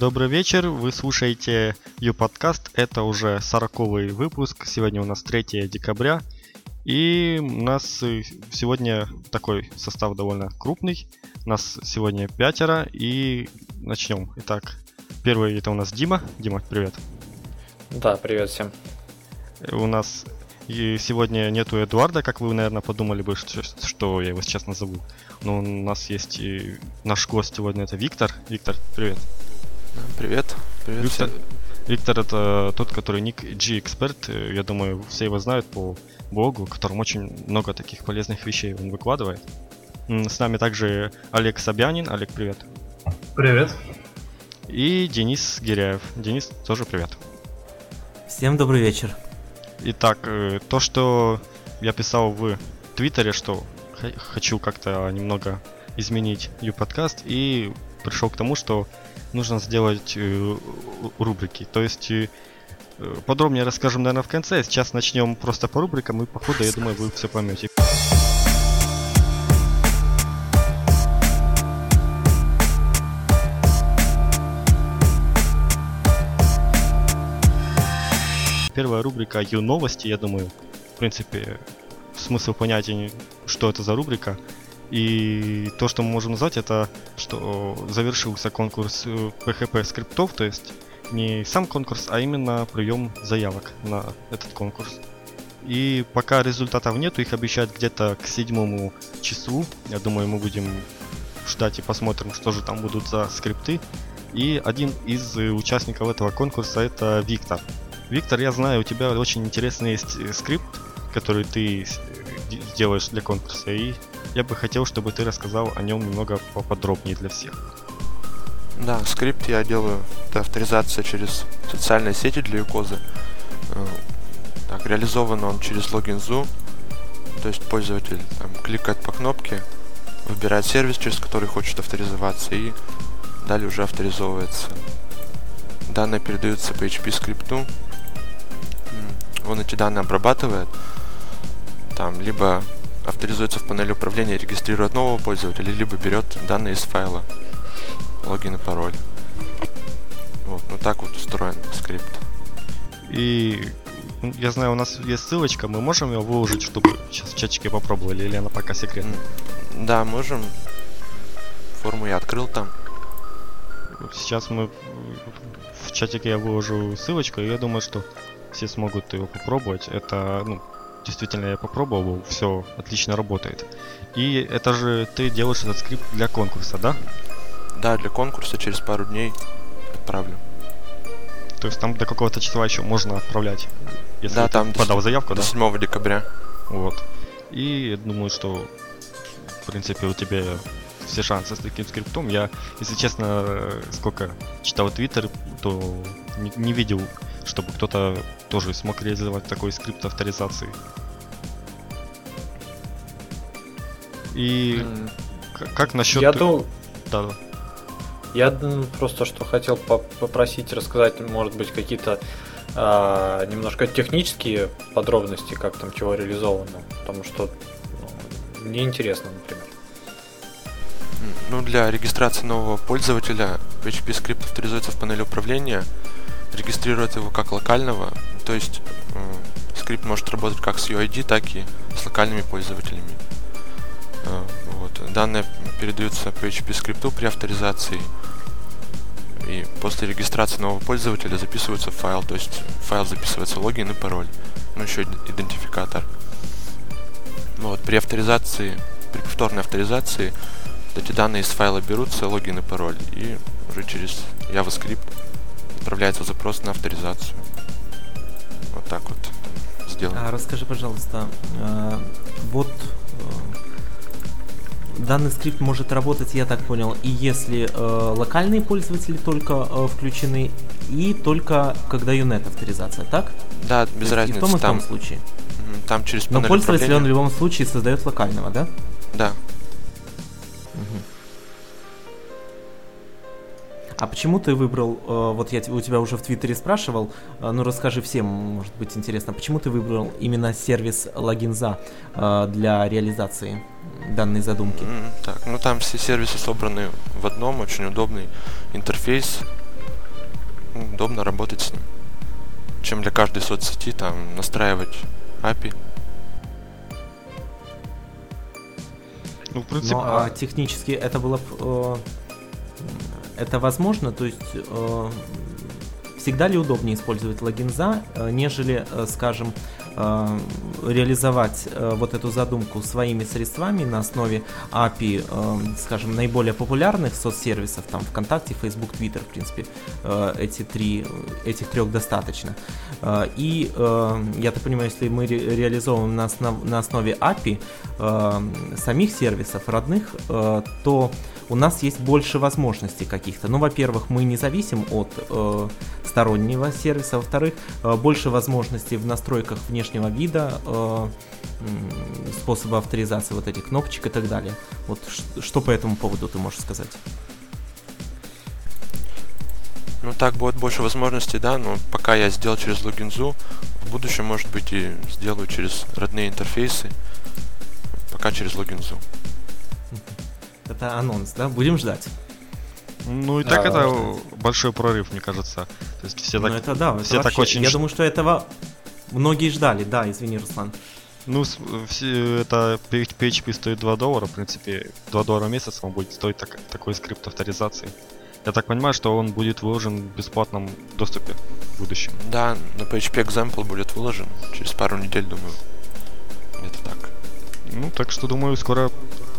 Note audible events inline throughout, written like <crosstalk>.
Добрый вечер, вы слушаете Ю-подкаст, это уже сороковый выпуск, сегодня у нас 3 декабря, и у нас э, сегодня такой состав довольно крупный, у нас сегодня пятеро, и начнем. Итак, первый это у нас Дима. Дима, привет. Да, привет всем. У нас и сегодня нету Эдуарда, как вы, наверное, подумали бы, что, что я его сейчас назову. Но у нас есть и наш гость сегодня, это Виктор. Виктор, привет. Привет. Привет Виктор, всем. Виктор это тот, который ник G-Expert. Я думаю, все его знают по блогу, в котором очень много таких полезных вещей он выкладывает. С нами также Олег Собянин. Олег, привет. Привет. И Денис Гиряев. Денис, тоже привет. Всем добрый вечер. Итак, э, то, что я писал в Твиттере, что хочу как-то немного изменить Ю-подкаст, и пришел к тому, что нужно сделать э, рубрики. То есть э, подробнее расскажем, наверное, в конце. Сейчас начнем просто по рубрикам, и по ходу, я думаю, вы все поймете. Первая рубрика Ю новости, я думаю, в принципе, смысл понятия, что это за рубрика. И то, что мы можем назвать, это что завершился конкурс PHP э, скриптов, то есть не сам конкурс, а именно прием заявок на этот конкурс. И пока результатов нету, их обещают где-то к седьмому числу. Я думаю, мы будем ждать и посмотрим, что же там будут за скрипты. И один из э, участников этого конкурса это Виктор. Виктор, я знаю, у тебя очень интересный есть э, скрипт, который ты делаешь для конкурса, и я бы хотел, чтобы ты рассказал о нем немного поподробнее для всех. Да, скрипт я делаю, это авторизация через социальные сети для Юкозы. Э, так, реализован он через логин Zoo, то есть пользователь там, кликает по кнопке, выбирает сервис, через который хочет авторизоваться, и далее уже авторизовывается. Данные передаются по HP скрипту, он эти данные обрабатывает, там, либо авторизуется в панели управления, регистрирует нового пользователя, либо берет данные из файла, логин и пароль. Вот, ну так вот устроен скрипт. И я знаю, у нас есть ссылочка, мы можем ее выложить, чтобы сейчас в чатике попробовали, или она пока секретная? Да, можем. Форму я открыл там. Сейчас мы в чатике я выложу ссылочку, и я думаю, что все смогут его попробовать. Это, ну, действительно я попробовал, все отлично работает. И это же ты делаешь этот скрипт для конкурса, да? Да, для конкурса через пару дней отправлю. То есть там до какого-то числа еще можно отправлять, если да, там подал заявку, до да? 7 декабря. Вот. И думаю, что в принципе у тебя все шансы с таким скриптом. Я, если честно, сколько читал Твиттер, то не, не видел чтобы кто-то тоже смог реализовать такой скрипт авторизации. И mm. как, насчет... Я думал... Да, да. Я просто что хотел попросить рассказать, может быть, какие-то а, немножко технические подробности, как там чего реализовано, потому что ну, мне интересно, например. Ну, для регистрации нового пользователя PHP скрипт авторизуется в панели управления регистрирует его как локального, то есть э, скрипт может работать как с UID, так и с локальными пользователями. Э, вот. Данные передаются PHP скрипту при авторизации, и после регистрации нового пользователя записывается файл, то есть файл записывается логин и пароль, ну еще идентификатор. Вот, при авторизации, при повторной авторизации эти данные из файла берутся, логин и пароль, и уже через JavaScript отправляется запрос на авторизацию. Вот так вот сделано. А расскажи, пожалуйста, э, вот э, данный скрипт может работать, я так понял, и если э, локальные пользователи только э, включены, и только когда UNET авторизация, так? Да, без То разницы. И в том и в том случае. Там через Но пользователь он в любом случае создает локального, да? Да. А почему ты выбрал, э, вот я у тебя уже в Твиттере спрашивал, э, ну расскажи всем, может быть интересно, почему ты выбрал именно сервис логинза э, для реализации данной задумки? Так, ну там все сервисы собраны в одном, очень удобный интерфейс, удобно работать с ним. Чем для каждой соцсети там настраивать API. Ну, в принципе... Ну, а технически это было... Э, это возможно? То есть... Э, всегда ли удобнее использовать логин за, э, нежели, э, скажем, э, реализовать вот эту задумку своими средствами на основе API, скажем, наиболее популярных соцсервисов, там ВКонтакте, Facebook, Twitter, в принципе, эти три, этих трех достаточно. И я так понимаю, если мы реализовываем на, основ, на основе API самих сервисов родных, то у нас есть больше возможностей каких-то. Ну, во-первых, мы не зависим от э, стороннего сервиса, во-вторых, э, больше возможностей в настройках внешнего вида, э, способа авторизации вот этих кнопочек и так далее. Вот что по этому поводу ты можешь сказать? Ну так будет больше возможностей, да, но пока я сделал через логинзу, в будущем, может быть, и сделаю через родные интерфейсы, пока через логинзу. Это анонс, да? Будем ждать. Ну и так да, это ждать. большой прорыв, мне кажется. То есть все ну, так, ну, это да, все это так очень. Я думаю, что этого многие ждали. Да, извини, Руслан. Ну, все, это PHP стоит 2 доллара, в принципе, 2 доллара в месяц вам будет стоить так, такой скрипт авторизации. Я так понимаю, что он будет выложен в бесплатном доступе в будущем. Да, на PHP Example будет выложен через пару недель, думаю. Это так. Ну, так что, думаю, скоро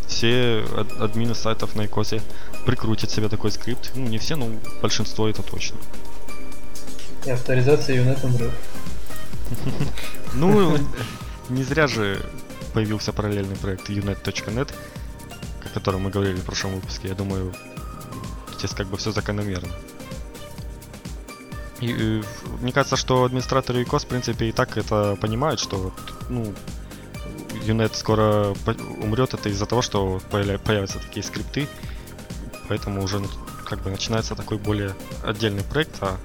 все ад- админы сайтов на икосе прикрутят себе такой скрипт. Ну, не все, но большинство это точно. И авторизация Юнет умрет. <laughs> Ну, не зря же появился параллельный проект unet.net, о котором мы говорили в прошлом выпуске. Я думаю, здесь как бы все закономерно. И, и, мне кажется, что администраторы ИКОС, в принципе, и так это понимают, что ну, Юнет скоро умрет, это из-за того, что появятся такие скрипты, поэтому уже как бы начинается такой более отдельный проект, а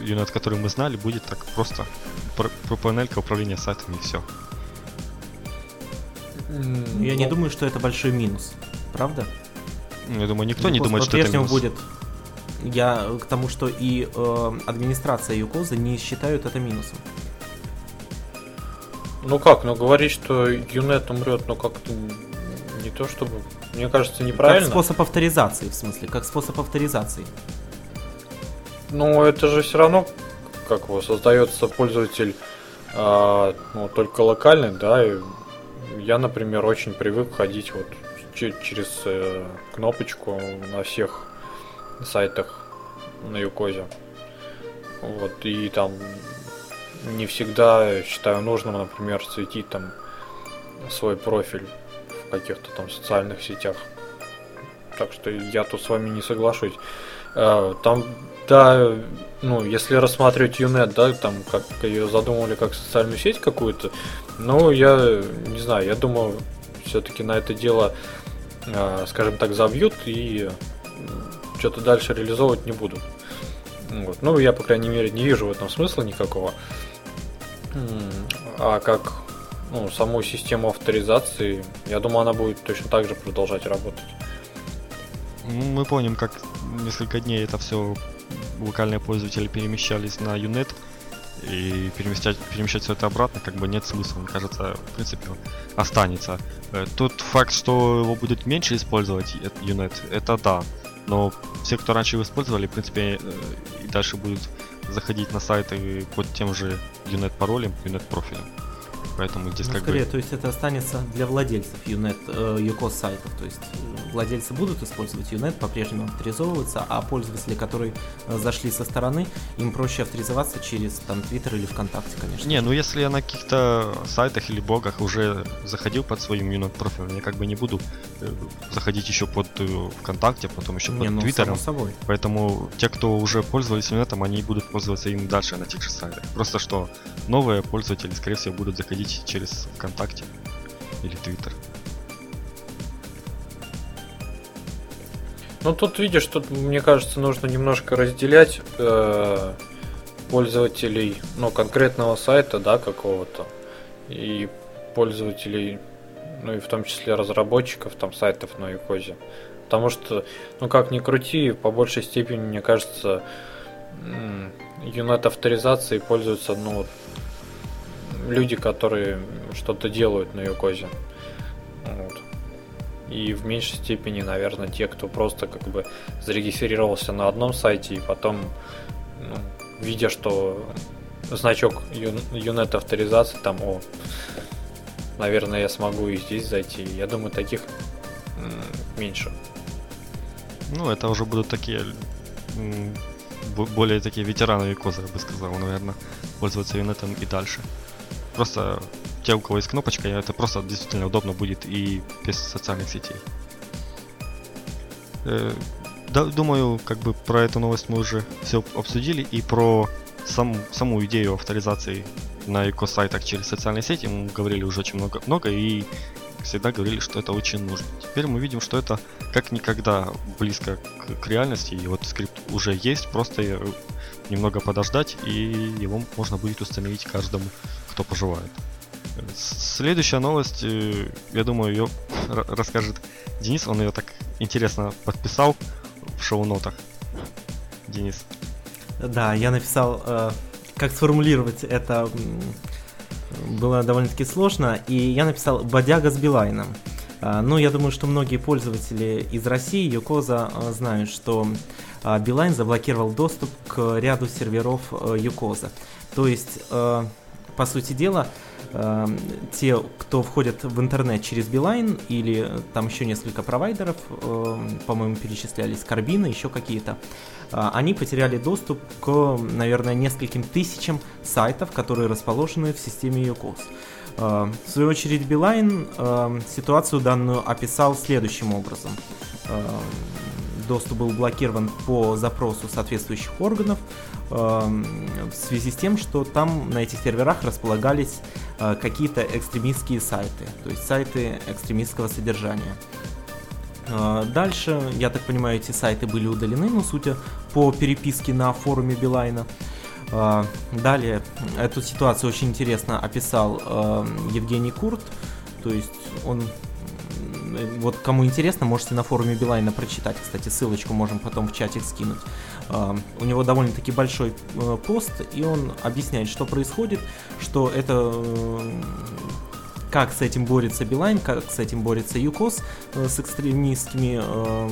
Юнет, который мы знали, будет так просто про, про панелька управления сайтом и все. Я не думаю, что это большой минус, правда? Я думаю, никто не думает, что это минус. будет. Я к тому, что и э, администрация Юкоза не считают это минусом. Ну как, ну говорить, что Юнет умрет, ну как-то не то чтобы. Мне кажется, неправильно. Как способ авторизации, в смысле, как способ авторизации. Ну, это же все равно, как его создается пользователь а, ну, только локальный, да, и я, например, очень привык ходить вот через э, кнопочку на всех сайтах на Юкозе. Вот, и там не всегда считаю нужным, например, светить там свой профиль в каких-то там социальных сетях. Так что я тут с вами не соглашусь. А, там, да, ну, если рассматривать Юнет, да, там, как ее задумывали как социальную сеть какую-то, ну, я не знаю, я думаю, все-таки на это дело, а, скажем так, забьют и что-то дальше реализовывать не будут. Вот. Ну, я, по крайней мере, не вижу в этом смысла никакого. А как ну, саму систему авторизации, я думаю, она будет точно так же продолжать работать. Ну, мы помним, как несколько дней это все локальные пользователи перемещались на Unet, и перемещать, перемещать все это обратно как бы нет смысла, мне кажется, в принципе, останется. Э, тот факт, что его будет меньше использовать Unet, это да, но все, кто раньше его использовали, в принципе, э, и дальше будут заходить на сайты под тем же Unet паролем, Unet профилем. Поэтому здесь ну, как скорее, бы... то есть это останется для владельцев Unet, э, UCOS сайтов. То есть э, владельцы будут использовать Unet, по-прежнему авторизовываться, а пользователи, которые э, зашли со стороны, им проще авторизоваться через там Twitter или ВКонтакте, конечно. Не, ну если я на каких-то сайтах или блогах уже заходил под своим Unet профилем, я как бы не буду э, заходить еще под ВКонтакте, потом еще не, под ну, Твиттером. собой. Поэтому те, кто уже пользовались Unet, они будут пользоваться им дальше на тех же сайтах. Просто что новые пользователи, скорее всего, будут заходить находить через ВКонтакте или Твиттер. Ну тут видишь, тут мне кажется нужно немножко разделять э, пользователей, ну конкретного сайта, да, какого-то и пользователей, ну и в том числе разработчиков там сайтов на Юкозе. Потому что, ну как ни крути, по большей степени, мне кажется, юнет авторизацией пользуются, ну, люди, которые что-то делают на Юкозе. Вот. И в меньшей степени, наверное, те, кто просто как бы зарегистрировался на одном сайте и потом, ну, видя, что значок юнет авторизации, там, о, наверное, я смогу и здесь зайти. Я думаю, таких меньше. Ну, это уже будут такие более такие ветераны Викоза, я бы сказал, наверное, пользоваться юнетом и дальше. Просто те, у кого есть кнопочка, это просто действительно удобно будет и без социальных сетей. Э, да, думаю, как бы про эту новость мы уже все обсудили и про сам, саму идею авторизации на эко-сайтах через социальные сети мы говорили уже очень много, много и всегда говорили, что это очень нужно. Теперь мы видим, что это как никогда близко к, к реальности, и вот скрипт уже есть, просто немного подождать, и его можно будет установить каждому, кто пожелает. Следующая новость, э, я думаю, ее расскажет Денис, он ее так интересно подписал в шоу-нотах. Денис. Да, я написал, э, как сформулировать это было довольно-таки сложно, и я написал «Бодяга с Билайном». А, ну, я думаю, что многие пользователи из России, Юкоза, а, знают, что Билайн заблокировал доступ к ряду серверов Юкоза. То есть, по сути дела, те, кто входят в интернет через Билайн или там еще несколько провайдеров, по-моему, перечислялись, Карбина, еще какие-то, они потеряли доступ к, наверное, нескольким тысячам сайтов, которые расположены в системе UCOS. В свою очередь, Билайн ситуацию данную описал следующим образом. Доступ был блокирован по запросу соответствующих органов в связи с тем, что там на этих серверах располагались какие-то экстремистские сайты, то есть сайты экстремистского содержания. А, дальше, я так понимаю, эти сайты были удалены, но судя по переписке на форуме Билайна. А, далее, эту ситуацию очень интересно описал а, Евгений Курт, то есть он вот кому интересно, можете на форуме Билайна прочитать. Кстати, ссылочку можем потом в чатик скинуть. У него довольно-таки большой э, пост, и он объясняет, что происходит, что это э, как с этим борется Билайн, как с этим борется ЮКОС э, с экстремистскими э,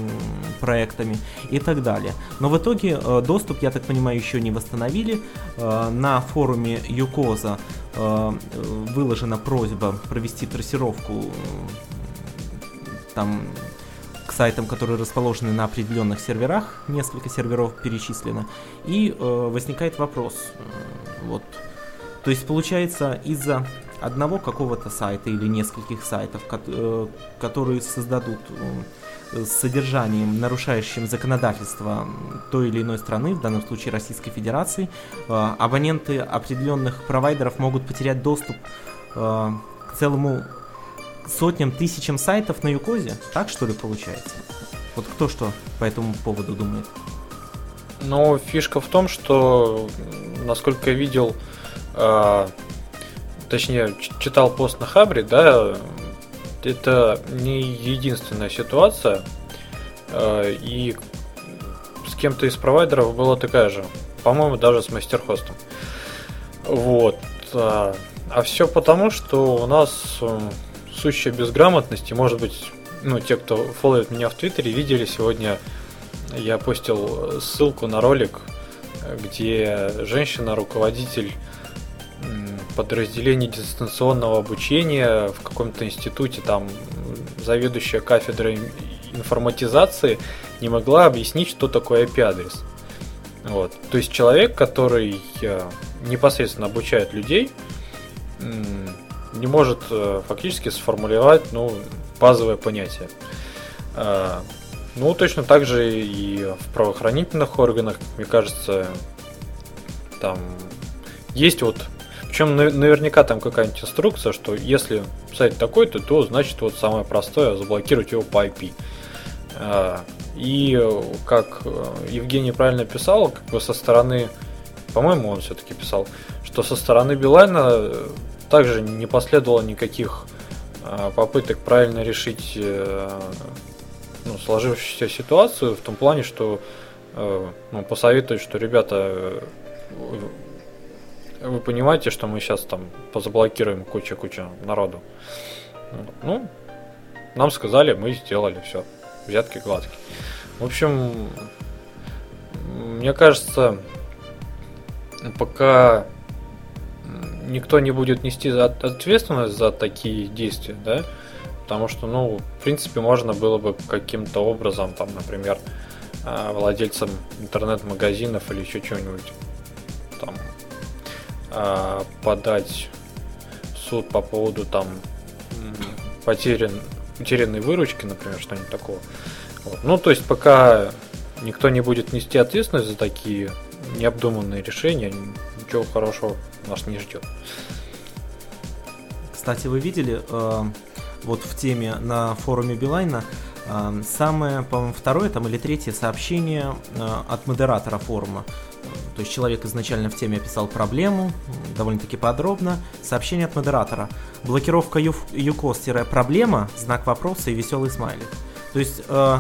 проектами и так далее. Но в итоге э, доступ, я так понимаю, еще не восстановили. Э, на форуме ЮКОЗа э, выложена просьба провести трассировку э, там к сайтам, которые расположены на определенных серверах, несколько серверов перечислено, и э, возникает вопрос, э, вот, то есть получается из-за одного какого-то сайта или нескольких сайтов, э, которые создадут э, с содержанием, нарушающим законодательство той или иной страны, в данном случае Российской Федерации, э, абоненты определенных провайдеров могут потерять доступ к целому сотням, тысячам сайтов на Юкозе. Так что ли получается? Вот кто что по этому поводу думает? Ну, фишка в том, что, насколько я видел, точнее, читал пост на Хабре, да, это не единственная ситуация, э, и с кем-то из провайдеров была такая же, по-моему, даже с мастерхостом. Вот. А, а все потому, что у нас э, сущая безграмотность, и, может быть, ну, те, кто фолловит меня в Твиттере, видели сегодня, я постил ссылку на ролик, где женщина, руководитель подразделении дистанционного обучения в каком-то институте, там заведующая кафедрой информатизации не могла объяснить, что такое IP-адрес. Вот. То есть человек, который э, непосредственно обучает людей, не может э, фактически сформулировать ну, базовое понятие. Э, ну, точно так же и в правоохранительных органах, мне кажется, там есть вот причем наверняка там какая-нибудь инструкция, что если сайт такой-то, то значит вот самое простое заблокировать его по IP. А, и как э, Евгений правильно писал, как бы со стороны, по-моему, он все-таки писал, что со стороны Билайна э, также не последовало никаких а, попыток правильно решить э, ну, сложившуюся ситуацию в том плане, что э, ну, посоветовать, что, ребята, э, вы понимаете, что мы сейчас там позаблокируем кучу-кучу народу. Ну, нам сказали, мы сделали все. Взятки гладкие. В общем, мне кажется, пока никто не будет нести ответственность за такие действия, да, потому что, ну, в принципе, можно было бы каким-то образом, там, например, а, владельцам интернет-магазинов или еще чего-нибудь там а, подать суд по поводу там потерян, утерянной выручки, например, что-нибудь такого. Вот. Ну, то есть, пока никто не будет нести ответственность за такие необдуманные решения, ничего хорошего нас не ждет. Кстати, вы видели, э, вот в теме на форуме Билайна, э, самое, по-моему, второе там или третье сообщение э, от модератора форума. То есть человек изначально в теме описал проблему, довольно-таки подробно. Сообщение от модератора. Блокировка юкос-проблема, знак вопроса и веселый смайлик. То есть, э,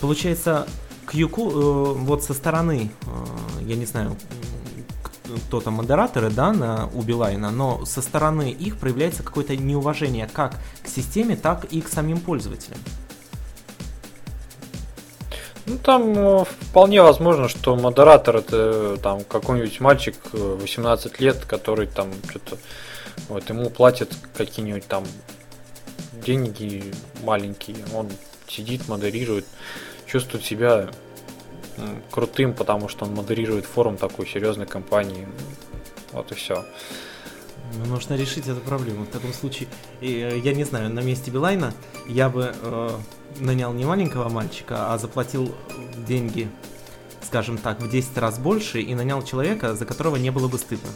получается, юку, э, вот со стороны, э, я не знаю, кто там модераторы, да, на у Билайна, но со стороны их проявляется какое-то неуважение как к системе, так и к самим пользователям. Ну, там э, вполне возможно, что модератор это э, там какой-нибудь мальчик 18 э, лет, который там что-то вот ему платят какие-нибудь там деньги маленькие, он сидит, модерирует, чувствует себя крутым, потому что он модерирует форум такой серьезной компании. Вот и все. Ну, нужно решить эту проблему. В таком случае, я не знаю, на месте Билайна я бы э, нанял не маленького мальчика, а заплатил деньги, скажем так, в 10 раз больше и нанял человека, за которого не было бы стыдно.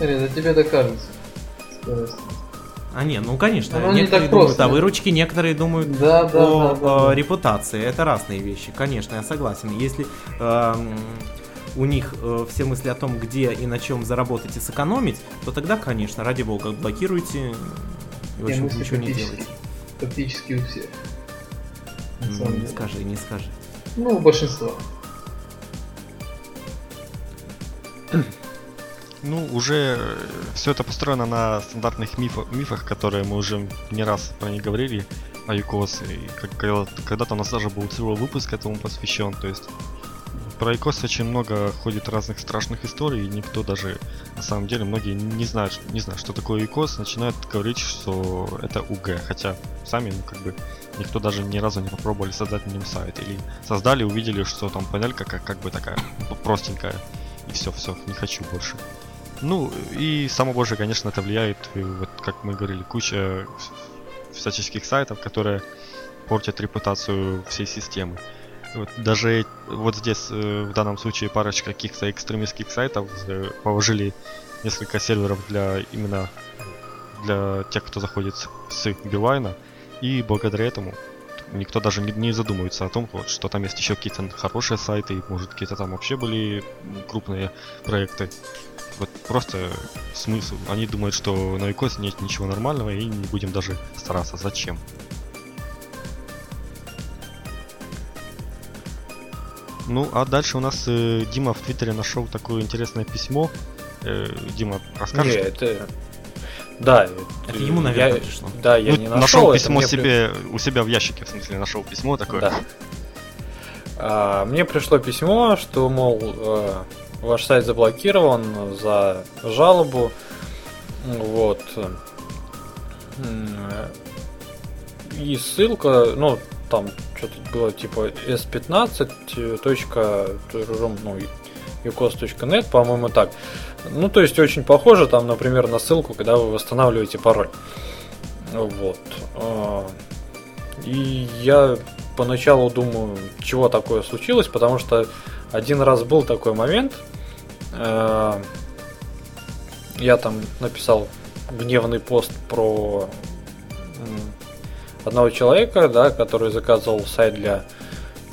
Это тебе это кажется. А не, ну конечно, ну, некоторые думают просто. о выручке, некоторые думают да, да, о, да, да, о репутации. Это разные вещи, конечно, я согласен. Если э, у них э, все мысли о том, где и на чем заработать и сэкономить, то тогда, конечно, ради бога, блокируйте и, в общем, ничего не делайте. Практически у всех. Ну, не скажи, не скажи. Ну, большинство. <clears throat> Ну, уже все это построено на стандартных мифах, мифах, которые мы уже не раз про них говорили, о ЮКОС. И когда-то у нас даже был целый выпуск этому посвящен. То есть про ИКОС очень много ходит разных страшных историй, и никто даже, на самом деле, многие не знают, не знают, что такое ИКОС, начинают говорить, что это УГ, хотя сами, ну, как бы, никто даже ни разу не попробовали создать на нем сайт, или создали, увидели, что там панелька как, как бы такая простенькая, и все, все, не хочу больше. Ну, и само больше, конечно, это влияет, вот, как мы говорили, куча всяческих сайтов, которые портят репутацию всей системы. Вот, даже вот здесь э, в данном случае парочка каких-то экстремистских сайтов э, положили несколько серверов для именно для тех, кто заходит с Билайна, и благодаря этому никто даже не, задумывается о том, вот, что там есть еще какие-то хорошие сайты, и может какие-то там вообще были крупные проекты. Вот просто смысл. Они думают, что на Викосе нет ничего нормального, и не будем даже стараться. Зачем? Ну, а дальше у нас э, Дима в Твиттере нашел такое интересное письмо. Э, Дима, расскажешь? Не, это... Да. Это ему, наверное, я... пришло. Да, я ну, не нашел. Нашел письмо мне себе при... у себя в ящике, в смысле, нашел письмо такое. Да. А, мне пришло письмо, что, мол, э, ваш сайт заблокирован за жалобу. Вот. И ссылка, ну, там что-то было типа s15.ru, ну, ucos.net, по-моему, так. Ну, то есть очень похоже там, например, на ссылку, когда вы восстанавливаете пароль. Вот. А, и я поначалу думаю, чего такое случилось, потому что один раз был такой момент, а, я там написал гневный пост про одного человека, да, который заказывал сайт для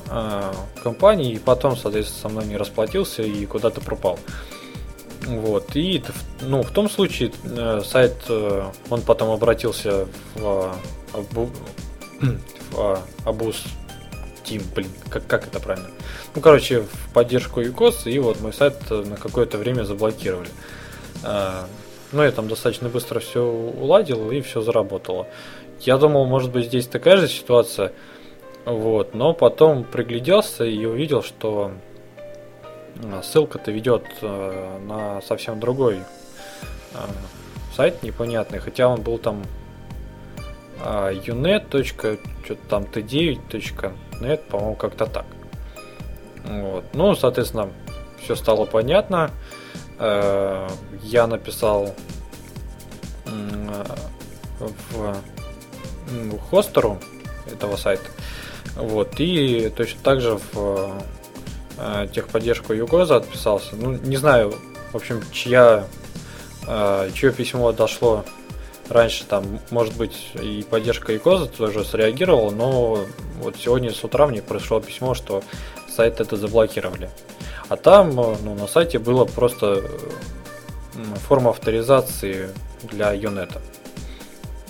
э, компании, и потом, соответственно, со мной не расплатился и куда-то пропал. Вот. И ну, в том случае э, сайт, э, он потом обратился в, <clears throat> в, в Абус Steam, блин, как, как это правильно? Ну, короче, в поддержку UCOS, и вот мой сайт на какое-то время заблокировали. А, ну, я там достаточно быстро все уладил, и все заработало. Я думал, может быть, здесь такая же ситуация, вот, но потом пригляделся и увидел, что а, ссылка-то ведет э, на совсем другой э, сайт непонятный, хотя он был там э, unet. что-то там t9.net, по-моему, как-то так. Вот. Ну, соответственно, все стало понятно. Э, я написал в, в хостеру этого сайта. Вот, и точно так же в э, техподдержку Югоза отписался. Ну, не знаю, в общем, чья, э, чье письмо дошло раньше, там, может быть, и поддержка Югоза тоже среагировала, но вот сегодня с утра мне пришло письмо, что сайт это заблокировали. А там, э, ну, на сайте было просто форма авторизации для Юнета.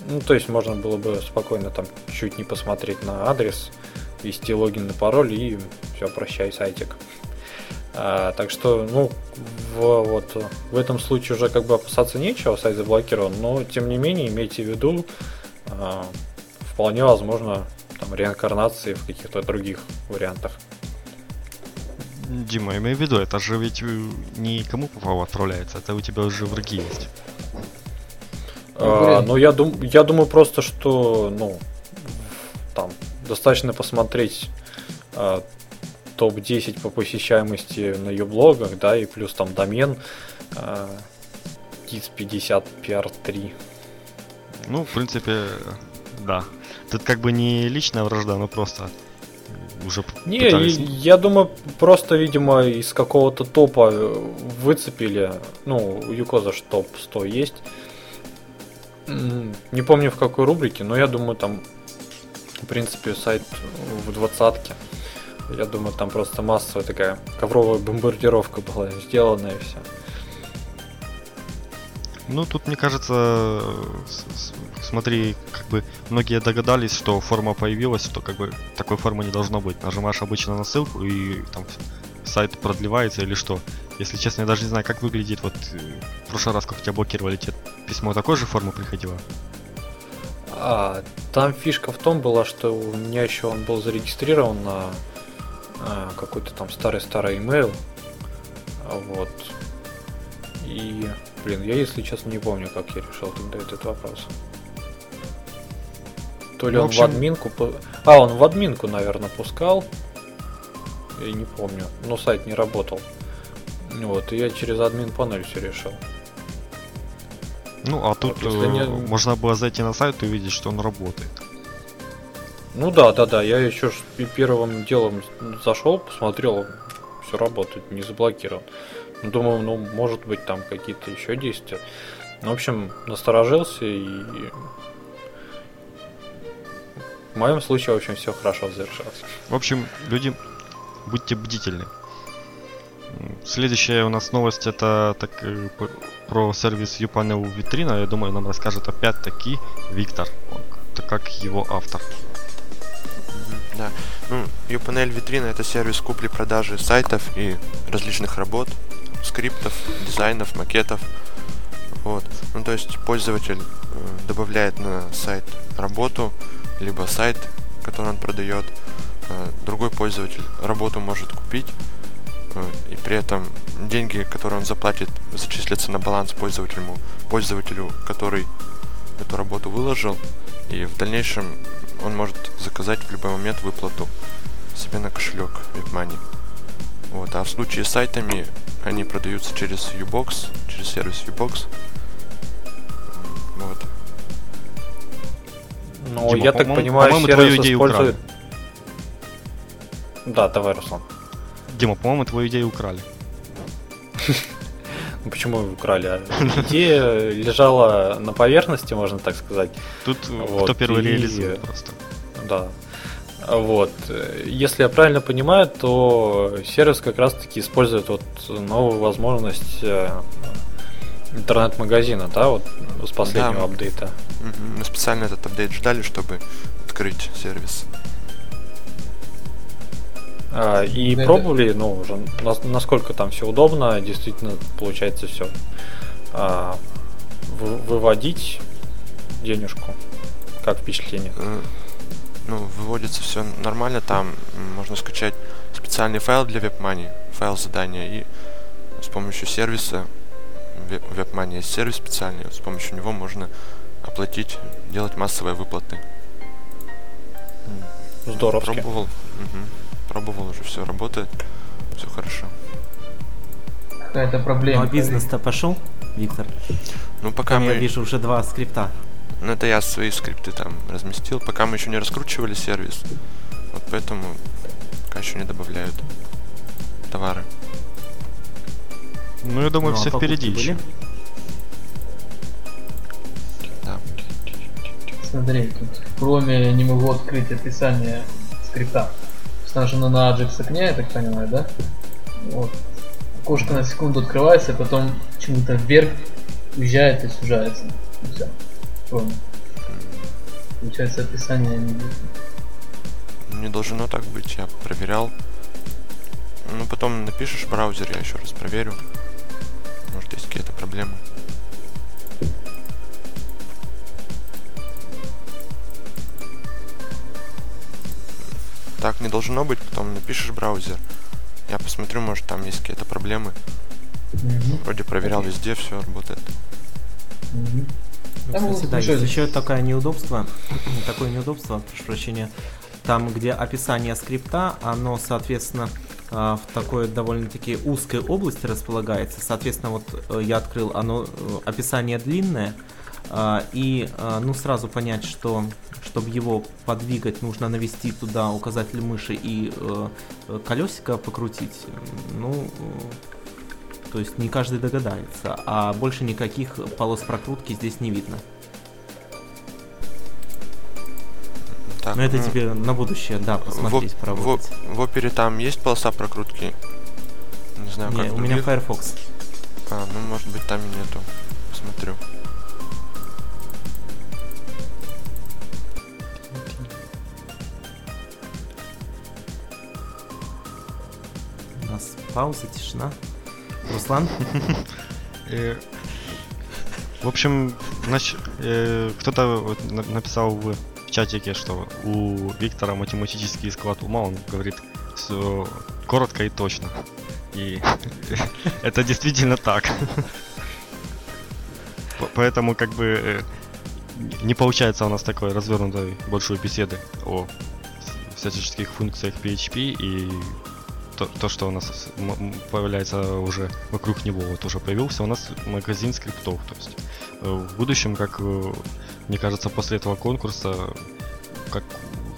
Ну, то есть можно было бы спокойно там чуть не посмотреть на адрес, ввести логин и пароль и все, прощай, сайтик. А, так что, ну, в, вот, в этом случае уже как бы опасаться нечего, сайт заблокирован, но тем не менее имейте в виду, а, вполне возможно там реинкарнации в каких-то других вариантах. Дима, имей в виду, это же ведь не кому попало отправляется, это у тебя уже враги есть. А, ну, я, дум, я думаю просто, что, ну, там, достаточно посмотреть а, топ-10 по посещаемости на ее блогах, да, и плюс там домен а, TIS50 PR3. Ну, в принципе, да. Тут как бы не личная вражда, но просто уже Не, пытались... я думаю, просто, видимо, из какого-то топа выцепили. Ну, у Юкоза ж топ 100 есть. Не помню в какой рубрике, но я думаю, там, в принципе, сайт в двадцатке. Я думаю, там просто массовая такая ковровая бомбардировка была сделана и все. Ну, тут, мне кажется, смотри, как бы многие догадались, что форма появилась, что как бы такой формы не должно быть. Нажимаешь обычно на ссылку и там сайт продлевается или что. Если честно, я даже не знаю, как выглядит вот э, в прошлый раз, как тебя блокировали, тебе письмо такой же формы приходило? А, там фишка в том была, что у меня еще он был зарегистрирован на какой-то там старый-старый email. Вот. И, блин, я, если честно, не помню, как я решил тогда этот вопрос. То ли ну, он в, общем... в админку... А, он в админку, наверное, пускал. Я не помню. Но сайт не работал. Вот, и я через админ панель все решил. Ну, а тут вот, э, не... можно было зайти на сайт и увидеть, что он работает. Ну да, да, да. Я еще первым делом зашел, посмотрел, все работает, не заблокирован. Ну, думаю, ну, может быть, там какие-то еще действия. Ну, в общем, насторожился и в моем случае, в общем, все хорошо завершилось. В общем, люди, будьте бдительны. Следующая у нас новость это так, э, про сервис uPanel Витрина. Я думаю, нам расскажет опять-таки Виктор, так как его автор. Да. Ну, uPanel Витрина это сервис купли-продажи сайтов и различных работ, скриптов, дизайнов, макетов. Вот. Ну, то есть пользователь э, добавляет на сайт работу, либо сайт, который он продает. Э, другой пользователь работу может купить, Э, и при этом деньги, которые он заплатит, зачислятся на баланс пользователю, пользователю, который эту работу выложил, и в дальнейшем он может заказать в любой момент выплату себе на кошелек WebMoney. Вот. А в случае с сайтами они продаются через Ubox, через сервис Ubox. Вот. Ну, Дима, я так понимаю, по сервис использует... Украли. Да, давай, Руслан. Дима, по-моему, твою идею украли. <laughs> Ну почему украли? Идея лежала на поверхности, можно так сказать. Тут вот, кто первый и... реализует просто. Да. Вот. Если я правильно понимаю, то сервис как раз таки использует вот новую возможность э, интернет-магазина, да, вот с последнего да. апдейта. Мы специально этот апдейт ждали, чтобы открыть сервис. А, И Это- пробовали, ну, уже нас- насколько там все удобно, действительно получается все выводить денежку. Как впечатление? Э, Ну, выводится все нормально, там можно скачать специальный файл для WebMoney, файл задания, и с помощью сервиса, WebMoney есть сервис специальный, с помощью него можно оплатить, делать массовые выплаты. Здоровски. Пробовал, мгм. Пробовал уже, все работает, все хорошо. Какая-то Ну проблема. а бизнес-то пошел, Виктор? Ну, пока Там я мы... вижу уже два скрипта. Ну, это я свои скрипты там разместил, пока мы еще не раскручивали сервис. Вот поэтому пока еще не добавляют товары. Ну, я думаю, Ну, а все покупки впереди еще. были? Да. Смотри, тут кроме не могу открыть описание скрипта. Нажимаю на Ajax окне, я так понимаю, да? Вот. Окошко на секунду открывается, а потом почему-то вверх уезжает и сужается. И все. Кроме. Получается описание не будет. Не должно так быть, я проверял. Ну, потом напишешь в браузер, я еще раз проверю. Может, есть какие-то проблемы. Так не должно быть, потом напишешь браузер. Я посмотрю, может, там есть какие-то проблемы. Мгм. Вроде проверял везде, все работает. Мгм. Ну, Кстати, да, еще есть еще такое неудобство, <clears throat> такое неудобство, прошу прощения, там, где описание скрипта, оно, соответственно, а, в такой довольно-таки узкой области располагается. Соответственно, вот э, я открыл, оно э, описание длинное, а, и а, ну сразу понять, что чтобы его подвигать, нужно навести туда указатель мыши и э, э, колесико покрутить. Ну, э, то есть не каждый догадается, а больше никаких полос прокрутки здесь не видно. Так, Но это ну, тебе на будущее, да, посмотреть, в, поработать. в, в опере там есть полоса прокрутки? Не знаю, Не, как у меня других. Firefox. А, ну может быть там и нету. Посмотрю. Пауза, тишина. Руслан? Э, В общем, э, кто-то написал в чатике, что у Виктора математический склад ума, он говорит всё коротко и точно. И <laughs> это действительно так. <laughs> Поэтому как бы э, не получается у нас такой развернутой большой беседы о всяческих функциях PHP и то, то, что у нас появляется уже вокруг него, вот уже появился у нас магазин скриптов. То есть э, в будущем, как э, мне кажется, после этого конкурса, как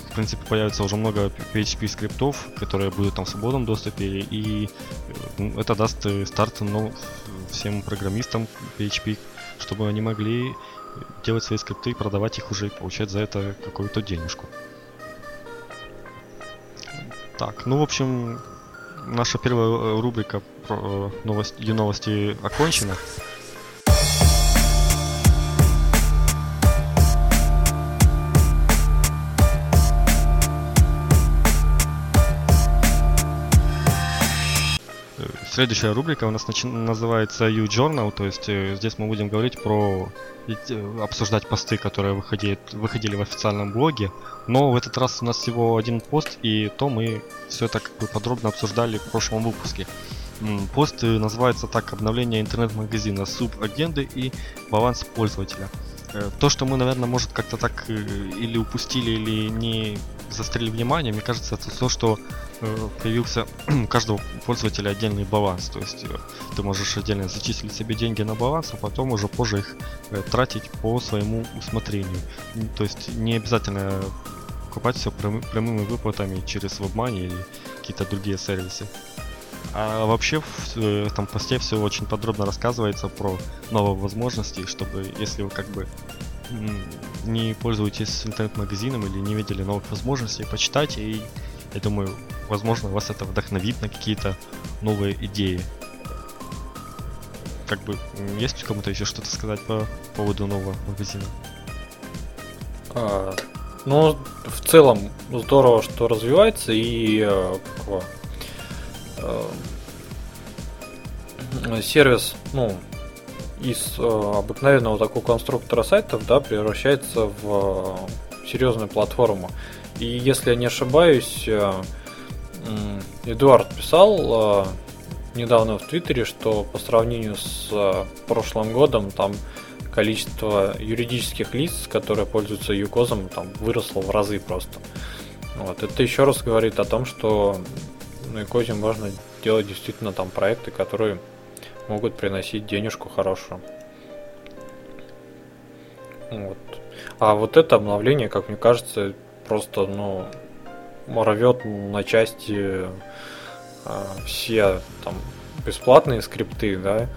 в принципе появится уже много PHP скриптов, которые будут там в свободном доступе, и э, это даст старт ну, всем программистам PHP, чтобы они могли делать свои скрипты и продавать их уже и получать за это какую-то денежку. Так, ну в общем, наша первая э, рубрика про э, новости, новости окончена. Следующая рубрика у нас начи- называется U-Journal, то есть э, здесь мы будем говорить про э, обсуждать посты, которые выходили, выходили в официальном блоге, но в этот раз у нас всего один пост, и то мы все это как бы подробно обсуждали в прошлом выпуске. Пост э, называется так «Обновление интернет-магазина, субагенды и баланс пользователя». Э, То, что мы, наверное, может как-то так э, или упустили, или не застряли внимание, мне кажется, это то, что э, появился <clears throat> у каждого пользователя отдельный баланс. То есть ты можешь отдельно зачислить себе деньги на баланс, а потом уже позже их тратить по своему усмотрению. То есть не обязательно покупать все прямыми выплатами через WebMoney или какие-то другие сервисы. А вообще в этом посте все очень подробно рассказывается про новые возможности, чтобы если вы как бы не пользуетесь интернет-магазином или не видели новых возможностей, почитайте и я думаю, возможно, вас это вдохновит на какие-то новые идеи. Как бы, есть кому-то еще что-то сказать по поводу нового магазина? А, Ну, в целом, здорово, что развивается и э, сервис, ну, из э, обыкновенного такого конструктора сайтов, да, превращается в э, серьезную платформу. И если я не ошибаюсь, э, э, Эдуард писал э, недавно в Твиттере, что по сравнению с э, прошлым годом там количество юридических лиц, которые пользуются ЮКОЗом, там выросло в разы просто. Вот. Это еще раз говорит о том, что на ЮКОЗе можно делать действительно там проекты, которые могут приносить денежку хорошую. Вот. А вот это обновление, как мне кажется, просто, ну, рвет на части а, все там бесплатные скрипты, да,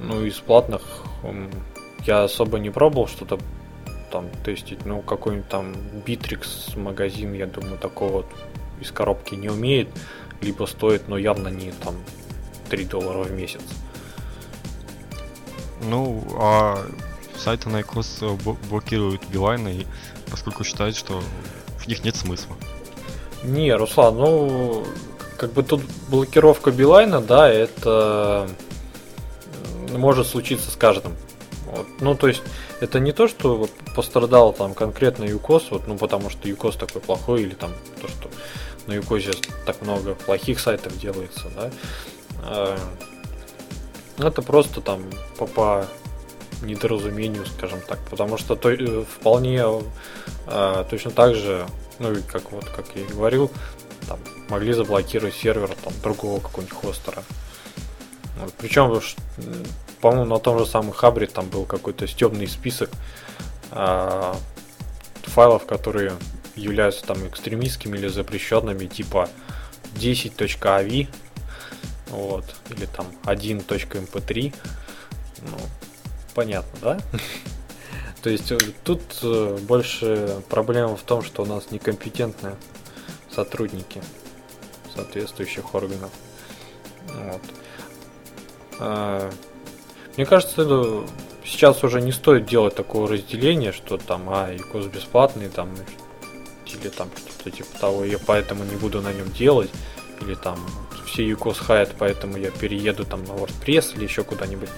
ну, из платных я особо не пробовал что-то там тестить, ну, какой-нибудь там Bittrex магазин, я думаю, такого вот из коробки не умеет, либо стоит, но явно не там 3 доллара в месяц. Ну, а сайты на ICOS блокируют Билайн, и поскольку считают, что в них нет смысла. Не, Руслан, ну, как бы тут блокировка Билайна, да, это может случиться с каждым. Вот. Ну, то есть, это не то, что пострадал там конкретно ЮКОС, вот, ну, потому что ЮКОС такой плохой, или там то, что на ЮКОСе так много плохих сайтов делается, да. А, это просто там по, по недоразумению, скажем так, потому что то, э, вполне а, точно так же, ну, как вот, как я и говорил, там, могли заблокировать сервер там другого какого-нибудь хостера. Причем, по-моему, на том же самом Хабре там был какой-то стебный список а, файлов, которые являются там экстремистскими или запрещенными, типа 10.avi, вот, или там 1.mp3. Ну, понятно, да? <laughs> То есть э, тут э, больше проблема в том, что у нас некомпетентные сотрудники соответствующих органов. Вот. А, мне кажется, сейчас уже не стоит делать такого разделения, что там, а, ИКОС бесплатный, там, или там что-то типа того, я поэтому не буду на нем делать, или там все ЮКОС хайт, поэтому я перееду там на WordPress или еще куда-нибудь.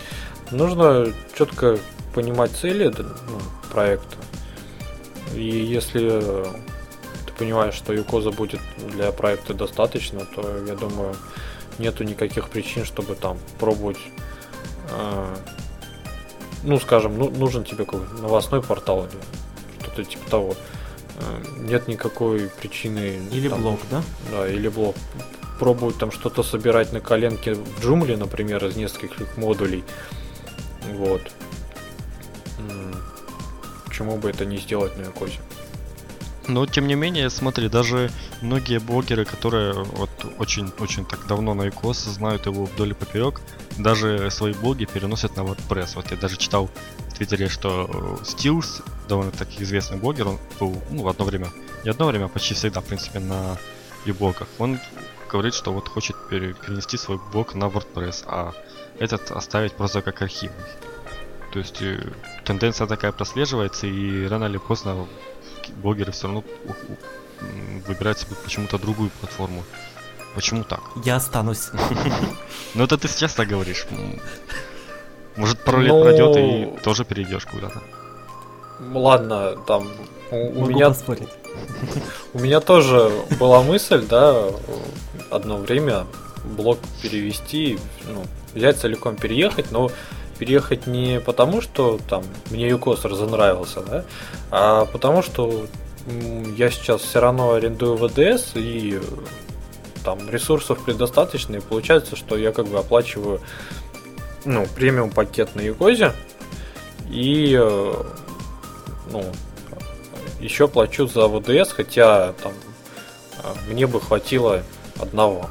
Нужно четко понимать цели ну, проекта. И если ты понимаешь, что ЮКОЗа будет для проекта достаточно, то я думаю, нету никаких причин, чтобы там пробовать а, ну, скажем, ну, нужен тебе какой-то новостной портал или что-то типа того. А, нет никакой причины... Или там, блог, да? Да, или блог. Пробовать там что-то собирать на коленке в джумле, например, из нескольких модулей. Вот. Почему бы это не сделать на Якозе? Но тем не менее, смотри, даже многие блогеры, которые вот очень-очень так давно на икос знают его вдоль и поперек, даже свои блоги переносят на WordPress. Вот я даже читал в Твиттере, что Steels, довольно таки известный блогер, он был ну, в одно время, не одно время, а почти всегда, в принципе, на e-блогах. Он говорит, что вот хочет перенести свой блог на WordPress, а этот оставить просто как архив. То есть э, тенденция такая прослеживается, и рано или поздно блогеры все равно выбирают себе почему-то другую платформу. Почему так? Я останусь. <laughs> Ну это ты сейчас так говоришь. Может пару лет пройдет и тоже перейдешь куда-то. Ладно, там у меня <laughs> у меня тоже была мысль, да, одно время блог перевести, ну, взять целиком переехать, но переехать не потому, что там мне ЮКОС разонравился, да, а потому что я сейчас все равно арендую ВДС и там ресурсов предостаточно, и получается, что я как бы оплачиваю ну, премиум пакет на Юкозе и э, ну, еще плачу за ВДС, хотя там э, мне бы хватило одного,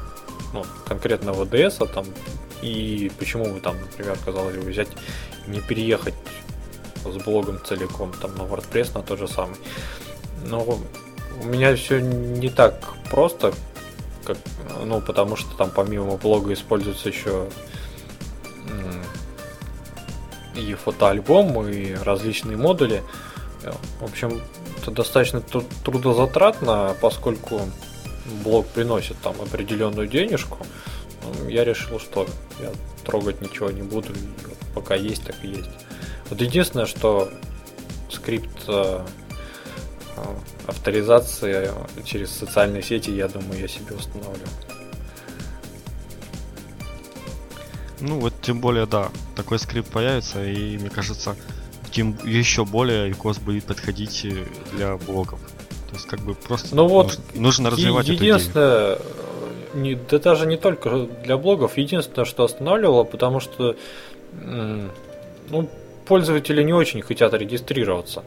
ну, конкретно ВДС, а там и почему бы там, например, казалось бы, взять не переехать с блогом целиком там на WordPress на тот же самый. Но у меня все не так просто, как, ну, потому что там помимо блога используется еще и фотоальбом, и различные модули. В общем, это достаточно трудозатратно, поскольку блог приносит там определенную денежку. Ну, я решил, что я трогать ничего не буду, вот пока есть, так и есть. Вот единственное, что скрипт э, э, авторизации через социальные сети, я думаю, я себе установлю. Ну вот тем более, да, такой скрипт появится, и мне кажется, тем еще более икос будет подходить э, для блогов. То есть как бы просто ну вот нужно, нужно развивать единственное, эту идею. Не, да даже не только для блогов, единственное, что останавливало, потому что ну, пользователи не очень хотят регистрироваться.